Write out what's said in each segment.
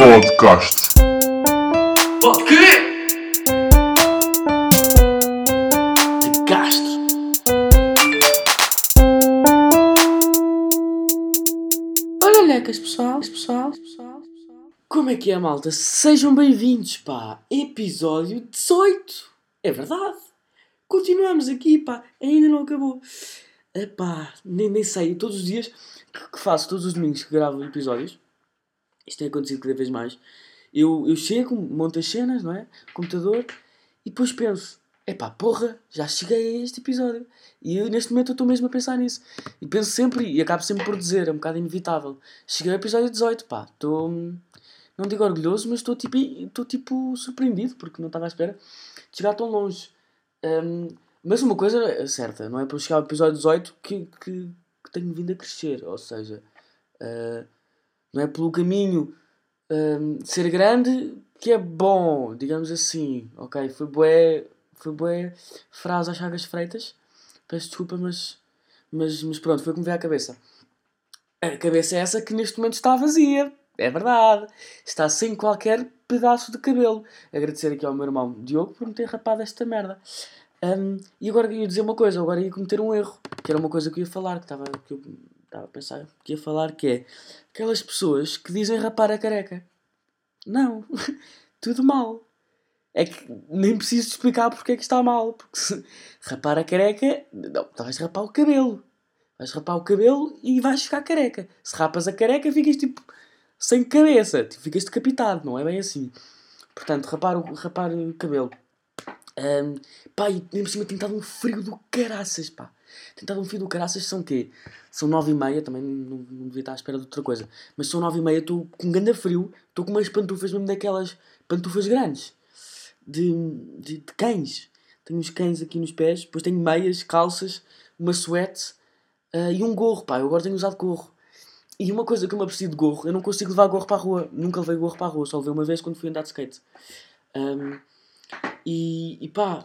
Podcast. O quê? De Castro. Olha, lecas, pessoal, pessoal, pessoal, pessoal. Como é que é, malta? Sejam bem-vindos, pá. Episódio 18. É verdade. Continuamos aqui, pá. Ainda não acabou. Epá, nem, nem sei. Todos os dias que, que faço, todos os domingos que gravo episódios, isto tem acontecido cada vez mais. Eu, eu chego, monto as cenas, não é? Computador, e depois penso: epá, porra, já cheguei a este episódio. E eu, neste momento eu estou mesmo a pensar nisso. E penso sempre, e acabo sempre por dizer, é um bocado inevitável. Cheguei ao episódio 18, pá. Estou. Não digo orgulhoso, mas estou tipo, tipo surpreendido, porque não estava à espera de chegar tão longe. Hum, mas uma coisa é certa, não é para chegar ao episódio 18 que, que, que tenho vindo a crescer. Ou seja, ah, não é pelo caminho de ser grande que é bom, digamos assim. Ok, foi bué, foi bué frase às chagas freitas. Peço desculpa, mas, mas, mas pronto, foi como veio à cabeça. A cabeça é essa que neste momento está vazia. É verdade. Está sem qualquer pedaço de cabelo. Agradecer aqui ao meu irmão Diogo por me ter rapado esta merda. Hum, e agora ia dizer uma coisa, agora ia cometer um erro, que era uma coisa que eu ia falar, que estava que eu estava a pensar que ia falar, que é aquelas pessoas que dizem rapar a careca. Não, tudo mal. É que nem preciso explicar porque é que está mal. Porque se rapar a careca, não, vais rapar o cabelo. Vais rapar o cabelo e vais ficar careca. Se rapas a careca, ficas tipo sem cabeça, tipo, ficas decapitado, não é bem assim. Portanto, rapar o, rapar o cabelo. Um, pá, e nem por cima tem estado um frio do caraças, pá. Estado um frio do caraças, são quê? São nove e meia, também não, não devia estar à espera de outra coisa. Mas são nove e meia, estou com ganda frio, estou com umas pantufas mesmo daquelas pantufas grandes. De, de, de cães. Tenho uns cães aqui nos pés, depois tenho meias, calças, uma suete ah, e um gorro, pá. Eu agora tenho usado gorro. E uma coisa que eu me aprecio de gorro, eu não consigo levar gorro para a rua. Nunca levei gorro para a rua, só levei uma vez quando fui andar de skate. Um, e, e pá,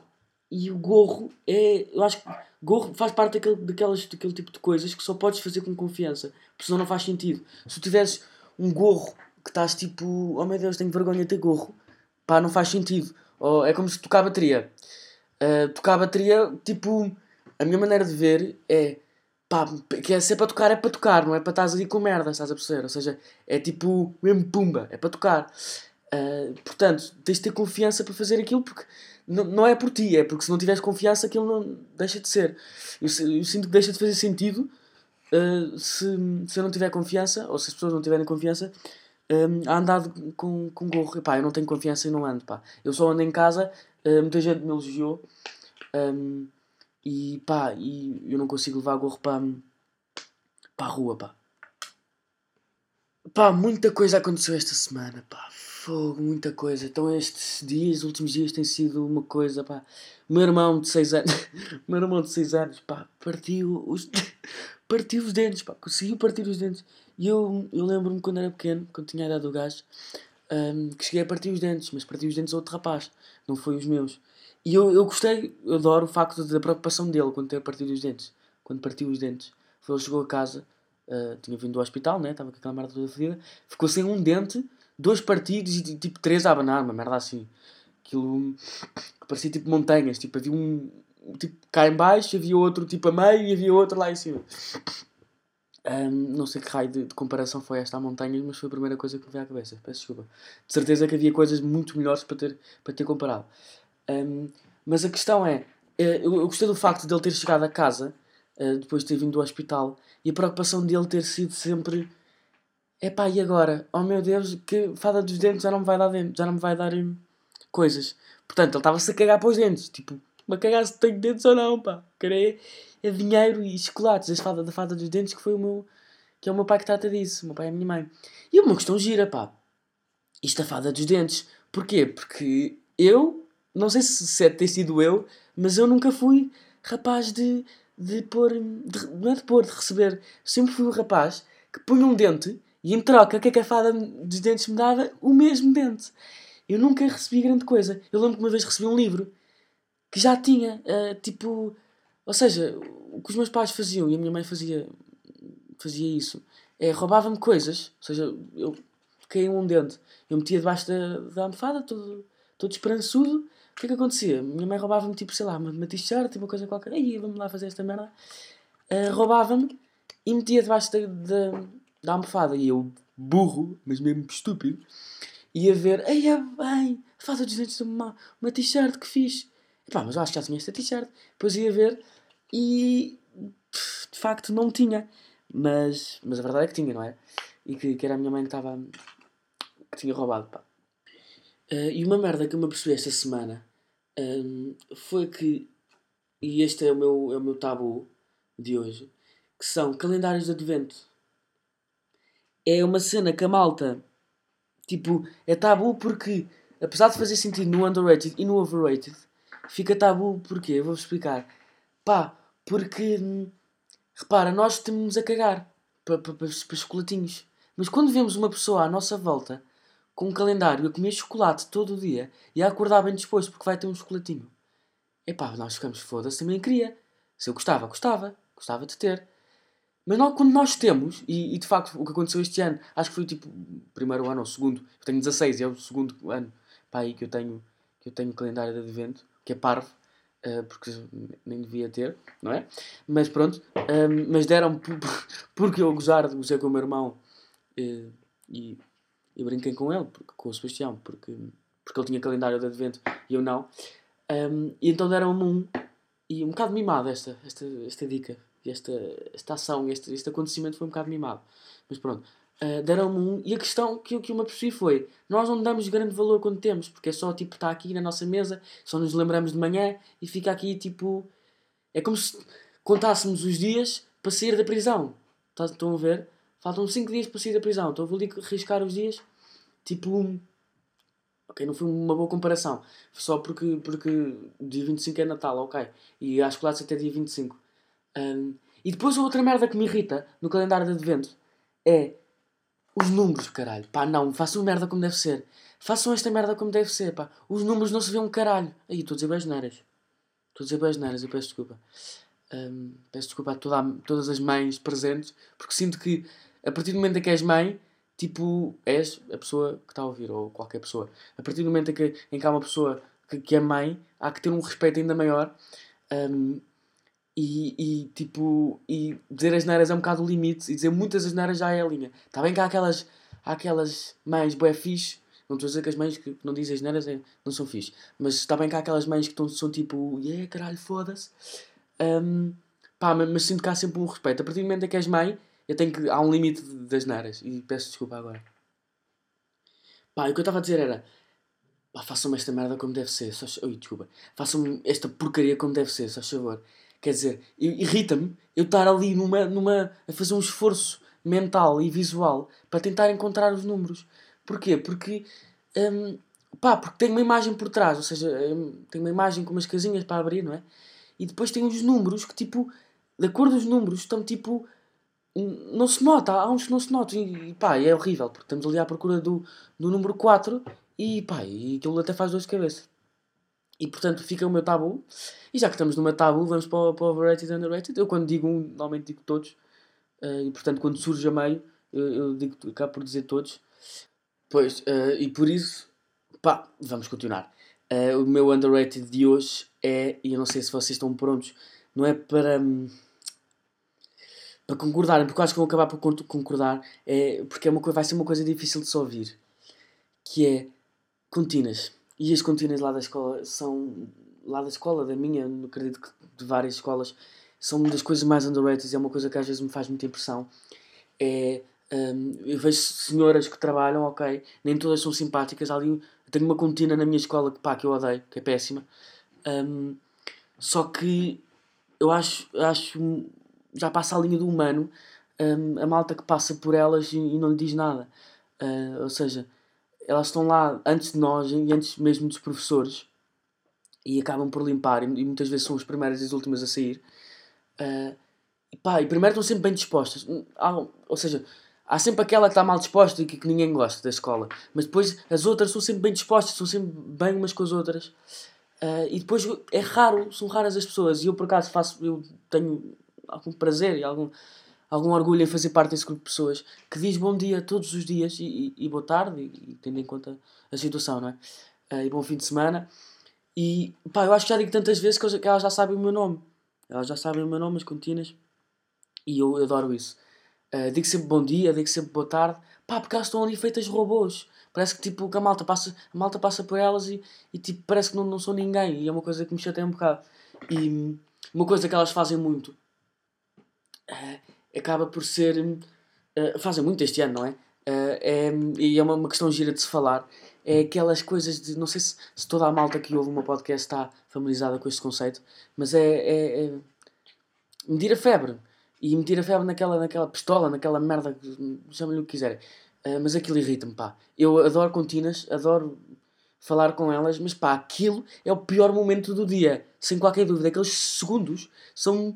e o gorro é. Eu acho que gorro faz parte daquele, daquelas, daquele tipo de coisas que só podes fazer com confiança, porque senão não faz sentido. Se tu tivesse um gorro que estás tipo, oh meu Deus, tenho vergonha de ter gorro, pá, não faz sentido. É como se tocar a bateria. Uh, tocar a bateria, tipo, a minha maneira de ver é pá, que é, se é para tocar, é para tocar, não é para estás ali com merda, estás a perceber? Ou seja, é tipo, mesmo pumba, é para tocar. Uh, portanto, tens de ter confiança para fazer aquilo porque não, é por ti, é porque se não tiveres confiança aquilo não deixa de ser. Eu, eu sinto que deixa de fazer sentido uh, se, se eu não tiver confiança, ou se as pessoas não tiverem confiança, um, a andar com, com gorro. Epá, eu não tenho confiança e não ando, pá. Eu só ando em casa, uh, muita gente me elogiou, um, e pá, e eu não consigo levar gorro para, para a rua, pá. Pá, muita coisa aconteceu esta semana, pá. Fogo, muita coisa. Então estes dias, os últimos dias, tem sido uma coisa, pá. O meu irmão de 6 anos, meu irmão de 6 anos, pá, partiu os, partiu os dentes, pá. Conseguiu partir os dentes. E eu, eu lembro-me quando era pequeno, quando tinha a idade do gajo, hum, que cheguei a partir os dentes, mas parti os dentes a outro rapaz, não foi os meus. E eu, eu gostei, eu adoro o facto da preocupação dele quando ter partido os dentes. Quando partiu os dentes. Foi, ele chegou a casa, ah, tinha vindo do hospital, né? Estava com aquela merda toda fedida. Ficou sem um dente, dois partidos e tipo três a abanar, uma merda assim. Aquilo que parecia tipo montanhas. Tipo, havia um tipo cá em baixo, havia outro tipo a meio e havia outro lá em cima. Ahm, não sei que raio de, de comparação foi esta a montanhas, mas foi a primeira coisa que me veio à cabeça. Peço desculpa. De certeza que havia coisas muito melhores para ter, para ter comparado. Um, mas a questão é, eh, eu, eu gostei do facto de ele ter chegado a casa eh, depois de ter vindo do hospital e a preocupação dele ter sido sempre epá, e agora? Oh meu Deus, que fada dos dentes já não me vai dar dentes, já não me vai dar hum, coisas. Portanto, ele estava-se a cagar para os dentes, tipo, me a cagar se tenho dentes ou não, pá. Querer é dinheiro e chocolates, a fada da fada dos dentes que foi o meu, que é o meu pai que trata disso, o meu pai e a minha mãe. E uma questão gira, pá. Isto a fada dos dentes. Porquê? Porque eu, não sei se, se é ter sido eu, mas eu nunca fui rapaz de, de pôr. de- não é de pôr, de receber. Sempre fui o rapaz que punha um dente e em troca, é que a fada dos dentes me dava? O mesmo dente. Eu nunca recebi grande coisa. Eu lembro que uma vez recebi um livro que já tinha, ah, tipo. Ou seja, o que os meus pais faziam e a minha mãe fazia, fazia isso é roubava-me coisas. Ou seja, eu caiu um dente. Eu metia debaixo da, da almofada, todo, todo esperançudo. O que é que acontecia? Minha mãe roubava-me, tipo, sei lá, uma, uma t-shirt, uma coisa qualquer. Aí, vamos lá fazer esta merda. Uh, roubava-me e metia debaixo da, da, da almofada. E eu, burro, mas mesmo estúpido, ia ver, aí é bem, faz os dentes de uma, uma t-shirt que fiz. Pá, mas eu acho que já tinha esta t-shirt. Depois ia ver e de facto não tinha. Mas, mas a verdade é que tinha, não é? E que, que era a minha mãe que estava. que tinha roubado, pá. Uh, e uma merda que eu me apercebi esta semana um, foi que. E este é o, meu, é o meu tabu de hoje. Que são calendários de advento. É uma cena que a malta. Tipo, é tabu porque, apesar de fazer sentido no underrated e no overrated, fica tabu porque, eu vou-vos explicar. Pá, porque hum, repara, nós temos a cagar para, para, chocolatinhos. Mas quando vemos uma pessoa à nossa volta com um calendário a comer chocolate todo o dia e a acordar bem disposto porque vai ter um chocolatinho, epá, nós ficamos foda-se, também queria. Se eu gostava, gostava. Gostava de ter. Mas não, quando nós temos, e, e, de facto o que aconteceu este ano, acho que foi tipo primeiro ano ou segundo, eu tenho 16 e é o segundo ano pá, aí que eu tenho que eu tenho calendário de advento, que é parvo, uh, porque nem devia ter, não é? Mas pronto, ehm, mas deram porque eu gozar, gozei com o meu irmão uh, e, e brinquei com ele, porque, com o Sebastião, porque, porque ele tinha calendário de advento e eu não. Um, e então deram-me um, e um bocado mimado esta, esta, esta dica, esta, esta ação, este, este acontecimento foi um bocado mimado. Mas pronto, uh, deram-me um. E a questão que, que eu me apercebi foi: nós não damos grande valor quando temos, porque é só tipo, está aqui na nossa mesa, só nos lembramos de manhã e fica aqui tipo. É como se contássemos os dias para sair da prisão. Tá, estão a ver? Faltam 5 dias para sair da prisão. Então eu vou ali riscar os dias, tipo. Ok, não foi uma boa comparação. Só porque, porque dia 25 é Natal, ok. E acho que lá até dia 25. Um, e depois outra merda que me irrita no calendário de advento é os números, caralho. Pá, não, façam merda como deve ser. Façam esta merda como deve ser, pá. Os números não se vê um caralho. Aí, estou a dizer bajaneiras. Estou a dizer bajaneiras, eu peço desculpa. Um, peço desculpa a, toda a, todas as mães presentes, porque sinto que a partir do momento em que és mãe, tipo, és a pessoa que está a ouvir, ou qualquer pessoa. A partir do momento em que, em que há uma pessoa que, que é mãe, há que ter um respeito ainda maior. Um, e, e tipo, e dizer as neiras é um bocado o limite, e dizer muitas as neiras já é a linha. Está bem que há aquelas, há aquelas mães bué fixe, não estou a dizer que as mães que não dizem as neiras é, não são fixe, mas está bem que há aquelas mães que estão, são tipo, yeah, caralho, foda-se. Um, pá, mas, mas, sinto que há sempre um respeito. A partir do momento em que és mãe, eu tenho que, há um limite das neiras, e peço desculpa agora. Pá, o que eu estava a dizer era, pá, façam-me esta merda como deve ser, só, oi, desculpa, façam-me esta porcaria como deve ser, só favor. Quer dizer, irrita-me eu estar ali numa, numa, a fazer um esforço mental e visual para tentar encontrar os números. Porquê? Porque, hum, pá, porque tem uma imagem por trás, ou seja, hum, tem uma imagem com umas casinhas para abrir, não é? E depois tem os números que, tipo, de acordo com os números, estão tipo. Não se nota, há uns que não se notam e, pá, é horrível, porque estamos ali à procura do, do número 4 e pá, e aquilo até faz dor de cabeça. E portanto fica o meu tabu. E já que estamos meu tabu, vamos para para o overrated e underrated. Eu quando digo um, normalmente digo todos. Uh, e portanto quando surge a meio, eu, eu digo, acabo por dizer todos. Pois, uh, e por isso, pá, vamos continuar. Uh, o meu underrated de hoje é, e eu não sei se vocês estão prontos, não é para. Um, para concordarem, porque eu acho que vou acabar por concordar, é, porque é uma, vai ser uma coisa difícil de se ouvir, que é contínuas. E as contínuas lá da escola são. Lá da escola, da minha, acredito que de várias escolas, são uma das coisas mais underrated e é uma coisa que às vezes me faz muita impressão. É. Um, eu vejo senhoras que trabalham, ok, nem todas são simpáticas. Ali, tenho uma contínua na minha escola que, pá, que eu odeio, que é péssima. Um, só que eu acho, acho já passa a linha do humano um, a malta que passa por elas e, e não lhe diz nada. Uh, ou seja, elas estão lá antes de nós e antes mesmo dos professores e acabam por limpar e, muitas vezes são as primeiras e as últimas a sair. Uh, e, pá, e primeiro estão sempre bem dispostas. Há, ou seja, há sempre aquela que está mal disposta e que, que, ninguém gosta da escola. Mas depois as outras são sempre bem dispostas, são sempre bem umas com as outras. Uh, e depois é raro, são raras as pessoas. E eu por acaso faço, eu tenho algum prazer e algum, algum orgulho em fazer parte desse grupo de pessoas que diz bom dia todos os dias e, e, e boa tarde, e, e, tendo em conta a situação, não é? Uh, e bom fim de semana. E pá, eu acho que já digo tantas vezes que, elas já sabem o meu nome. Elas já sabem o meu nome, as continhas. E eu, eu adoro isso. Uh, digo sempre bom dia, digo sempre boa tarde. Pá, porque elas estão ali feitas robôs. Parece que tipo que a malta passa, a malta passa por elas e, e tipo, parece que não, não são ninguém. E é uma coisa que me chateia um bocado. E uma coisa que elas fazem muito uh, acaba por ser. Uh, fazem muito este ano, não é? Uh, é e é uma, uma questão gira de se falar. É aquelas coisas de. Não sei se, se toda a malta que ouve o meu podcast está familiarizada com este conceito, mas é, é, é medir a febre. E medir a febre naquela, naquela pistola, naquela merda, chamem-lhe o que quiserem. Uh, mas aquilo irrita-me, pá. Eu adoro contínuas, adoro falar com elas, mas pá, aquilo é o pior momento do dia, sem qualquer dúvida. Aqueles segundos são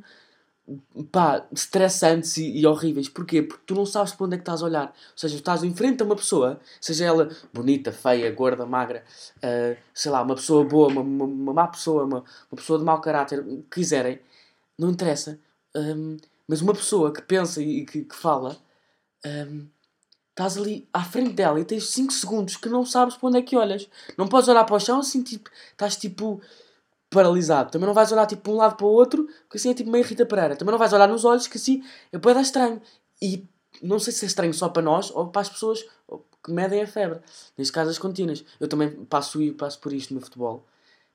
pá, stressantes e, e, horríveis. Porquê? Porque tu não sabes para onde é que estás a olhar. Ou seja, estás em frente a uma pessoa, seja ela bonita, feia, gorda, magra, uh, sei lá, uma pessoa boa, uma, uma, uma má pessoa, uma, uma pessoa de mau caráter, o que quiserem, não interessa. Um, mas uma pessoa que pensa e que, que fala, um, estás ali à frente dela e tens 5 segundos que não sabes para onde é que olhas. Não podes olhar para o chão assim, tipo, estás tipo paralisado. Também não vais olhar tipo para um lado para o outro, que assim é tipo meio Rita Pereira. Também não vais olhar nos olhos, que assim é pode dar estranho. E não sei se é estranho só para nós ou para as pessoas que medem a febre. Neste caso, as contínuas. Eu também passo, passo por isto no futebol.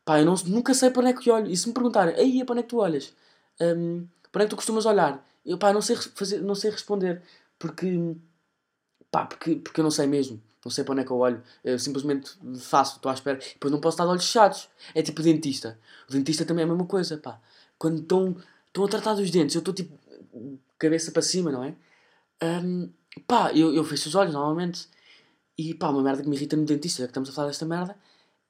Pá, eu não, nunca sei para onde é que olho. E se me perguntarem, aí para onde é que tu olhas? Um, para onde é que tu costumas olhar? Eu, pá, não sei, fazer, não sei responder. Porque, pá, porque, porque eu não sei mesmo. Não sei para onde é que eu olho. Eu simplesmente faço, estou à espera. Depois não posso estar de olhos fechados. É tipo dentista. O dentista também é a mesma coisa, pá. Quando estão, estão a tratar dos dentes, eu estou tipo cabeça para cima, não é? Um, pá, eu, eu fecho os olhos normalmente. E pá, uma merda que me irrita no dentista, já que estamos a falar desta merda,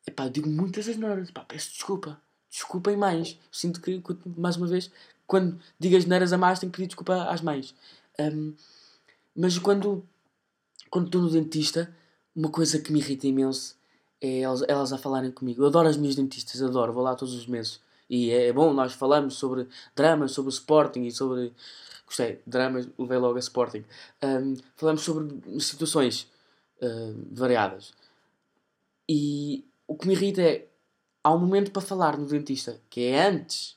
é pá, eu digo muitas asneiras. Pá, peço desculpa. Desculpem mais. Sinto que, mais uma vez, quando digo as neiras a mais, tenho que pedir desculpa às mães. Um, mas quando quando estou no dentista, uma coisa que me irrita imenso é elas, elas a falarem comigo. Eu adoro as minhas dentistas, adoro, vou lá todos os meses. E é bom, nós falamos sobre dramas, sobre o Sporting e sobre. Gostei, dramas, levei logo a Sporting. Um, falamos sobre situações uh, variadas. E o que me irrita é. Há um momento para falar no dentista, que é antes.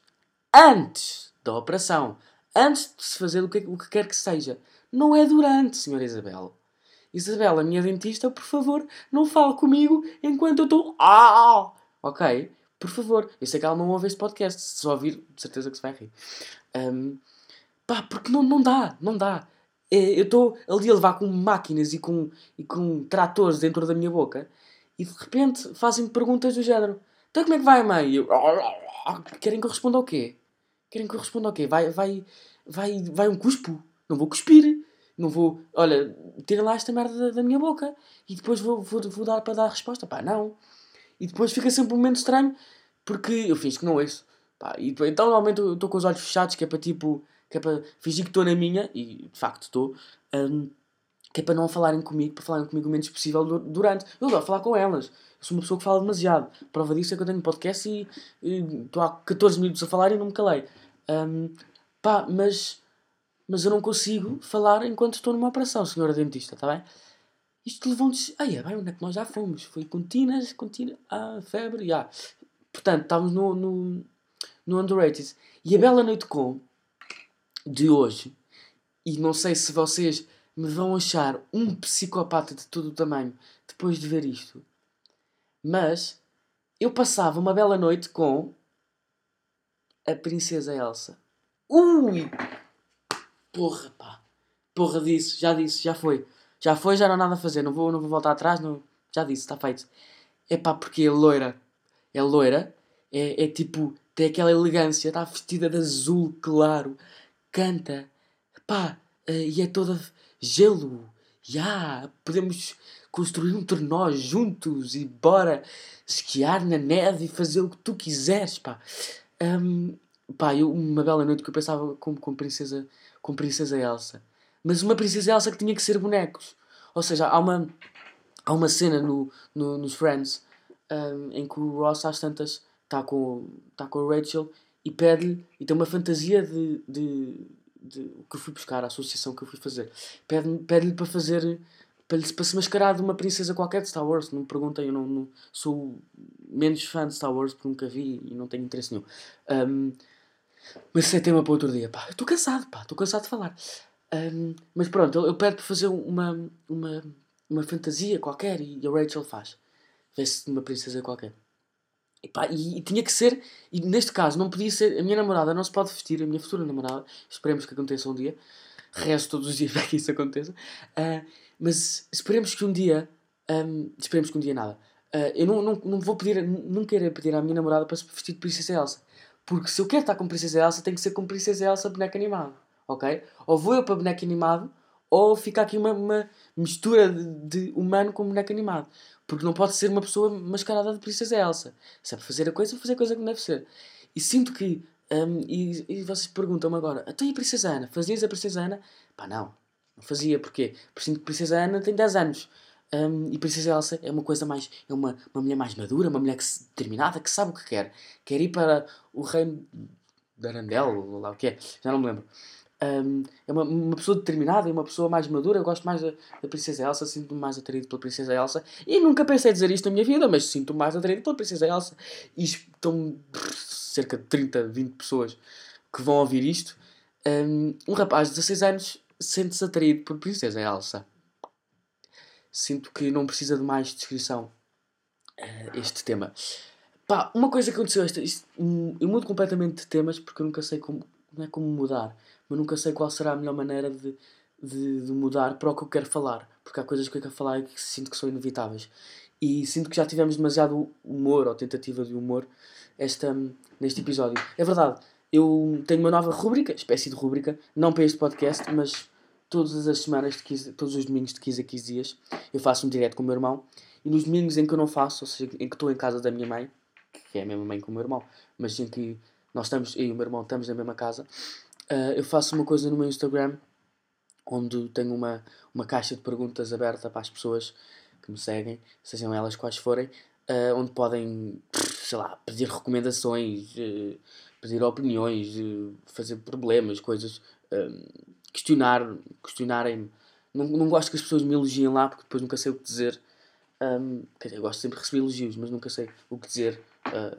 Antes da operação. Antes de se fazer o que, o que quer que seja. Não é durante, Senhora Isabel. Isabela, minha dentista, por favor, não fale comigo enquanto eu estou. Ah! Ok? Por favor. Eu sei que ela não ouve este podcast. Se ouvir, de certeza que se vai rir. Um, pá, porque não, não dá, não dá. É, eu estou ali a levar com máquinas e com, e com tratores dentro da minha boca e de repente fazem-me perguntas do género: Então como é que vai, mãe? E eu, Querem que eu responda ao quê? Querem que eu responda ao quê? Vai, vai, vai, vai um cuspo? Não vou cuspir. Não vou, olha, tira lá esta merda da, da minha boca e depois vou, vou, vou dar para dar a resposta. Pá, não. E depois fica sempre um momento estranho porque eu fiz que não ouço. Pá, e, então normalmente eu estou com os olhos fechados, que é para tipo, que é para fingir que estou na minha, e de facto estou, um, que é para não falarem comigo, para falarem comigo o menos possível durante. Eu adoro falar com elas. Eu sou uma pessoa que fala demasiado. Prova disso é que eu tenho um podcast e estou há 14 minutos a falar e não me calei. Um, pá, mas mas eu não consigo falar enquanto estou numa operação, senhora dentista, está bem? Isto levou-nos. Ai, é bem, onde é que nós já fomos? Foi contínuas, contínuas, ah, febre, ah. Portanto, estávamos no, no, no Underrated. E a Bela Noite Com de hoje, e não sei se vocês me vão achar um psicopata de todo o tamanho depois de ver isto, mas eu passava uma bela noite com a Princesa Elsa. Ui! Porra, pá. Porra disso, já disse, já foi. Já foi, já não há nada a fazer. Não vou, não vou voltar atrás, não. Já disse, está feito. É pá, porque é loira. É loira. É, é tipo, tem aquela elegância, está vestida de azul claro. Canta. Pá, uh, e é toda gelo. Já, yeah, podemos construir um trenó juntos e bora esquiar na neve e fazer o que tu quiseres, pá. Um, pá, eu, uma bela noite que eu pensava como, como princesa com Princesa Elsa. Mas uma Princesa Elsa que tinha que ser bonecos. Ou seja, há uma, há uma cena no, no, nos Friends um, em que o Ross às tantas está com, tá com a Rachel e pede-lhe e tem uma fantasia de, de, de, que eu fui buscar, a associação que eu fui fazer. Pede-lhe pede para fazer. Para, para se mascarar de uma princesa qualquer de Star Wars. Não me perguntem, eu não, não, sou menos fã de Star Wars porque nunca vi e não tenho interesse nenhum. Um, mas isso é tema para outro dia. Estou cansado, pá, estou cansado de falar. Um, mas pronto, ele, ele pede para fazer uma, uma, uma fantasia qualquer e a Rachel faz. Vê-se de uma princesa qualquer. E, pá, e, e, tinha que ser, e neste caso não podia ser, a minha namorada não se pode vestir, a minha futura namorada, esperemos que aconteça um dia, rezo todos os dias para que isso aconteça, uh, mas esperemos que um dia, um, esperemos que um dia nada, uh, eu não, não, não vou pedir, não quero pedir à minha namorada para se vestir de Princesa Elsa, porque se eu quero estar com Princesa Elsa, tem que ser com Princesa Elsa boneco animado, ok? Ou vou eu para boneco animado, ou fica aqui uma, uma mistura de, de humano com boneco animado. Porque não pode ser uma pessoa mascarada de princesa Elsa. Se é para fazer a coisa, fazer a coisa como deve ser. E sinto que. Um, e, e vocês perguntam-me agora: então e a Princesa Ana? Fazias a Princesa Ana? Pá, não. Não fazia. Porquê? Porque sinto que Princesa Ana tem 10 anos. Um, e Princesa Elsa é uma coisa mais. É uma, uma mulher mais madura, uma mulher que, determinada, que sabe o que quer. Quer ir para o reino de Arandel, ou lá o que é. Já não me lembro. Um, é uma, uma pessoa determinada e uma pessoa mais madura. Eu gosto mais da, da Princesa Elsa, sinto-me mais atraído pela Princesa Elsa. E nunca pensei dizer isto na minha vida, mas sinto-me mais atraído pela Princesa Elsa. E estão cerca de 30, 20 pessoas que vão ouvir isto. Um, um rapaz de 16 anos sente-se atraído por Princesa Elsa. Sinto que não precisa de mais descrição uh, este tema. Pá, uma coisa que aconteceu, esta, isto, eu mudo completamente de temas porque eu nunca sei como, não é como mudar mas nunca sei qual será a melhor maneira de, de, de, mudar para o que eu quero falar, porque há coisas que eu quero falar e que sinto que são inevitáveis. E sinto que já tivemos demasiado humor ou tentativa de humor esta, neste episódio. É verdade, eu tenho uma nova rubrica, espécie de rubrica, não para este podcast, mas todas as semanas, de 15, todos os domingos de 15 a 15 dias, eu faço um direto com o meu irmão. E nos domingos em que eu não faço, ou seja, em que estou em casa da minha mãe, que é a mesma mãe que o meu irmão, mas em que nós estamos, eu e o meu irmão estamos na mesma casa, Uh, eu faço uma coisa no meu Instagram onde tenho uma, uma caixa de perguntas aberta para as pessoas que me seguem, sejam elas quais forem, uh, onde podem, sei lá, pedir recomendações, uh, pedir opiniões, fazer problemas, coisas, questionar, questionarem-me. Não, não gosto que as pessoas me elogiem lá porque depois nunca sei o que dizer. Um, quer dizer, eu gosto sempre de receber elogios, mas nunca sei o que dizer. Uh,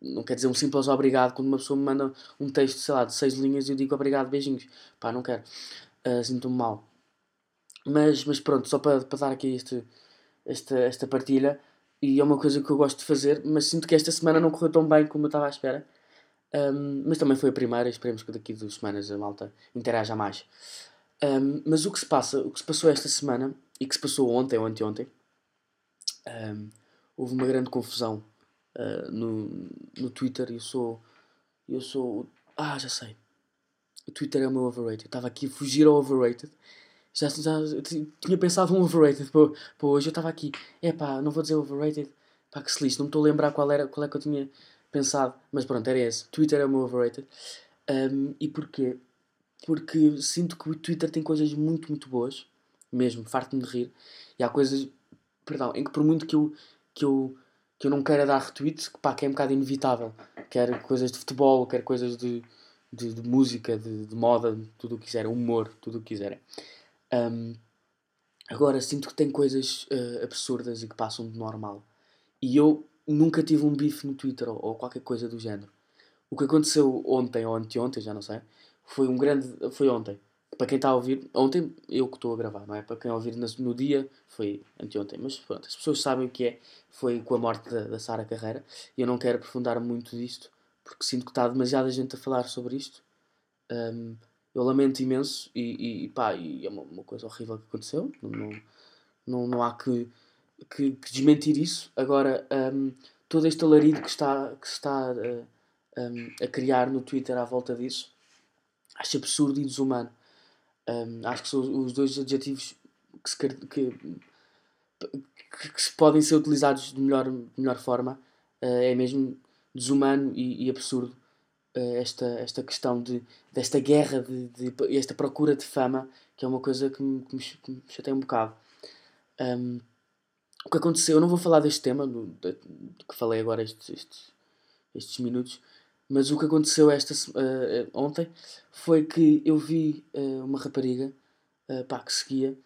não quer dizer um simples obrigado quando uma pessoa me manda um texto, sei lá, de seis linhas e eu digo obrigado, beijinhos. Pá, não quero. Uh, Sinto-me mal. Mas, mas pronto, só para, para dar aqui este, esta, esta partilha. E é uma coisa que eu gosto de fazer, mas sinto que esta semana não correu tão bem como eu estava à espera. Um, mas também foi a primeira, esperemos que daqui duas semanas a malta interaja mais. Um, mas o que se passa, o que se passou esta semana e que se passou ontem ou anteontem, um, houve uma grande confusão uh, no, no Twitter. Eu sou. Eu sou. Ah, já sei. O Twitter é o meu overrated. Estava aqui a fugir ao overrated. Já, já tinha pensado um overrated para hoje. Eu estava aqui. É pá, não vou dizer overrated. Pá, que se lixe. Não me estou a lembrar qual, era, qual é que eu tinha pensado. Mas pronto, era esse. Twitter é o meu overrated. Um, e porquê? Porque sinto que o Twitter tem coisas muito, muito boas. Mesmo, farto-me de rir. E há coisas. Perdão, em que por muito que eu, que eu que eu não queira dar retweets, que, pá, que é um bocado inevitável. Quer coisas de futebol, quer coisas de, de, de música, de, de, moda, tudo o que quiserem, humor, tudo o que quiserem. Um, agora, sinto que tem coisas uh, absurdas e que passam de normal. E eu nunca tive um bife no Twitter ou, ou, qualquer coisa do género. O que aconteceu ontem ou anteontem, já não sei, foi um grande. Foi ontem para quem está a ouvir, ontem eu que estou a gravar, não é? Para quem a ouvir no dia foi anteontem, mas pronto, as pessoas sabem o que é, foi com a morte da, da Sara Carreira e eu não quero aprofundar muito disto porque sinto que está demasiada gente a falar sobre isto. Um, eu lamento imenso e, e, pá, e é uma, uma, coisa horrível que aconteceu, não, não, não, não há que, que, que, desmentir isso. Agora, um, todo este alarido que, está, que está uh, um, a criar no Twitter à volta disso acho absurdo e desumano. Um, acho que são os dois adjetivos que, se, que, que, se podem ser utilizados de melhor, de melhor forma. Uh, é mesmo desumano e, e absurdo uh, esta, esta questão de, desta guerra de, de, esta procura de fama, que é uma coisa que me, que me, me chateia um bocado. Um, o que aconteceu, eu não vou falar deste tema do, de, que falei agora estes, estes, estes minutos, mas o que aconteceu esta, uh, ontem foi que eu vi uh, uma rapariga uh, pá, que seguia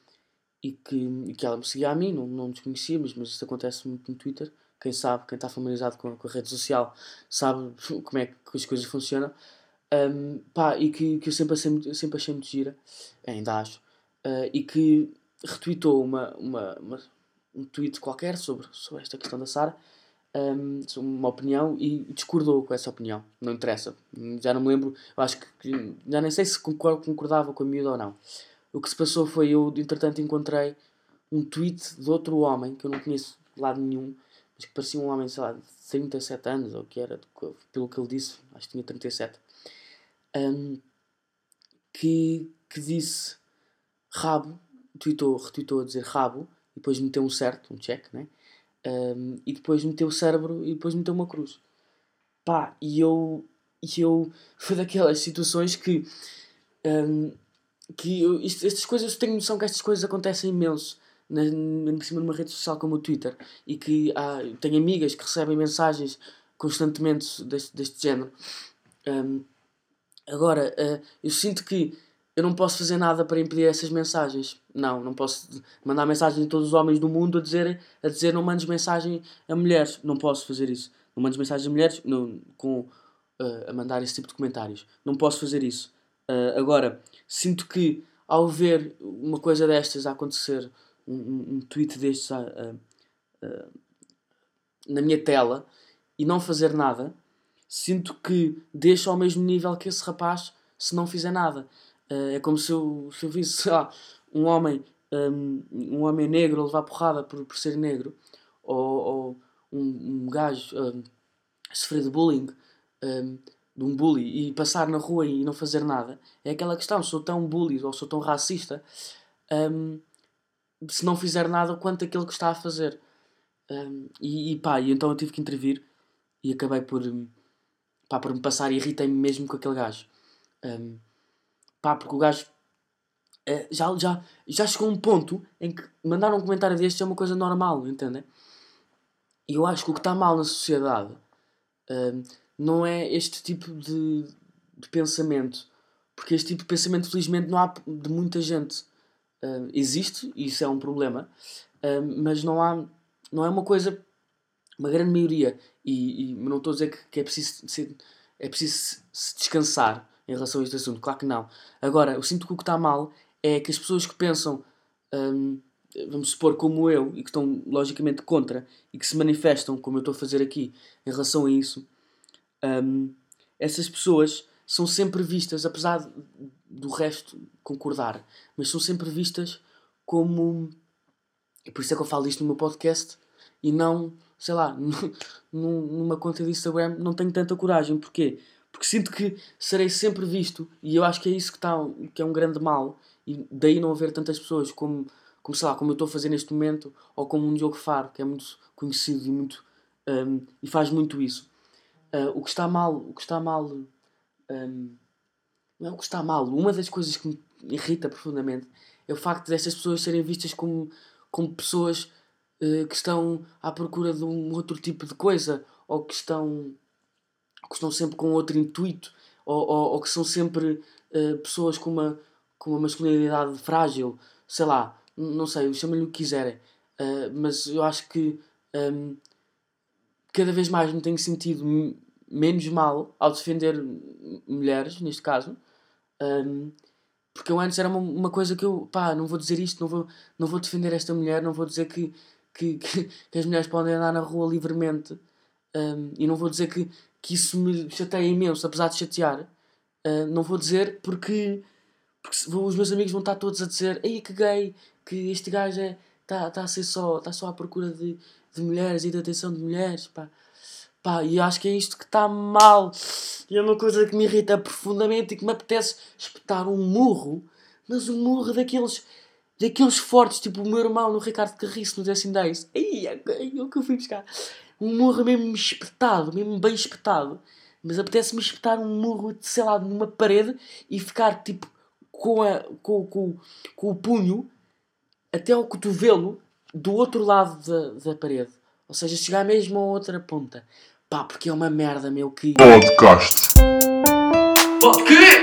e que, e que ela me seguia a mim, não, não nos conhecíamos, mas isso acontece muito no Twitter. Quem sabe, quem está familiarizado com, com a rede social, sabe como é que as coisas funcionam. Um, pá, e que, que eu sempre achei, sempre achei muito gira, ainda acho, uh, e que retweetou uma, uma, uma, um tweet qualquer sobre, sobre esta questão da Sara, um, uma opinião e discordou com essa opinião. Não interessa. Já não me lembro, acho que já nem sei se concordava com a miúda ou não. O que se passou foi eu, entretanto, encontrei um tweet de outro homem que eu não conheço de lado nenhum, mas que parecia um homem, sei lá, de 37 anos, ou que era, pelo que ele disse, acho que tinha 37, um, que, que disse rabo, tweetou, retweetou a dizer rabo, e depois meteu um certo, um check, né? Um, e depois meteu o cérebro e depois meteu uma cruz. Pá, e eu, e eu foi daquelas situações que um, que eu, isto, estas coisas, eu tenho noção que estas coisas acontecem imenso na, por cima de uma rede social como o Twitter e que há, tenho amigas que recebem mensagens constantemente deste, deste género. Um, agora, uh, eu sinto que eu não posso fazer nada para impedir essas mensagens. Não, não posso mandar mensagem a todos os homens do mundo a dizer, a dizer não mandes mensagem a mulheres. Não posso fazer isso. Não mandes mensagem a mulheres não, com, uh, a mandar esse tipo de comentários. Não posso fazer isso. Uh, agora, sinto que ao ver uma coisa destas a acontecer, um, um, tweet destes a, a, a, na minha tela e não fazer nada, sinto que deixo ao mesmo nível que esse rapaz se não fizer nada. Uh, é como se eu, se eu visse um homem um, um homem negro a levar porrada por, por ser negro ou, ou um, um gajo um, sofrer de bullying um, de um bully e passar na rua e não fazer nada é aquela questão, sou tão bully ou sou tão racista se não fizer nada quanto aquilo que está a fazer. E, e pá, e então eu tive que intervir e acabei por pá, por me passar e irritei-me mesmo com aquele gajo Pá, porque o gajo é, já, já, já chegou um ponto em que mandar um comentário destes é uma coisa normal, entendem? E eu acho que o que está mal na sociedade uh, não é este tipo de, de, pensamento. Porque este tipo de pensamento, felizmente, não há de muita gente. Uh, existe, e isso é um problema, uh, mas não há. Não é uma coisa. Uma grande maioria. E, e não estou a dizer que, que é preciso, ser, é preciso se descansar em relação a este assunto. Claro que não. Agora, eu sinto que o que está mal é que as pessoas que pensam, hum, vamos supor, como eu, e que estão logicamente contra, e que se manifestam, como eu estou a fazer aqui, em relação a isso, hum, essas pessoas são sempre vistas, apesar do resto concordar, mas são sempre vistas como. E por isso é que eu falo isto no meu podcast e não, sei lá, numa conta de Instagram, não tenho tanta coragem. Porquê? Porque sinto que serei sempre visto e eu acho que é isso que, está, que é um grande mal e daí não haver tantas pessoas como, como sei lá, como eu estou a fazer neste momento ou como um Diogo Faro, que é muito conhecido e, muito, um, e faz muito isso. Uh, o que está mal, o que está mal, um, não é o que está mal, uma das coisas que me irrita profundamente é o facto destas pessoas serem vistas como, como pessoas uh, que estão à procura de um outro tipo de coisa ou que estão que estão sempre com outro intuito, ou, ou, ou que são sempre uh, pessoas com uma, com uma masculinidade frágil, sei lá, não sei, chamem-lhe o que quiserem. Uh, mas eu acho que um, ehm, cada vez mais me tenho sentido menos mal ao defender mulheres, neste caso. Um, ehm, porque eu antes era uma, uma, coisa que eu, pá, não vou dizer isto, não vou, não vou defender esta mulher, não vou dizer que, que, que, que as mulheres podem andar na rua livremente. Um, e não vou dizer que, que isso me chateia imenso, apesar de chatear. Uh, não vou dizer porque, porque os meus amigos vão estar todos a dizer ei que gay, que este gajo é, está tá a ser só, está só à procura de, de mulheres e de atenção de mulheres, pá. Pá, e acho que é isto que está mal. E é uma coisa que me irrita profundamente e que me apetece espetar um murro, mas um murro daqueles, daqueles fortes, tipo o meu irmão no Ricardo Carriço no Décimo Days. Ai, é, é o que eu fui buscar um murro mesmo espetado, mesmo bem espetado. Mas apetece-me espetar um murro, sei lá, numa parede e ficar tipo com, a, com, com, com o punho até ao cotovelo do outro lado da, da parede. Ou seja, chegar mesmo à outra ponta. Pá, porque é uma merda, meu, que... Podcast. Oh,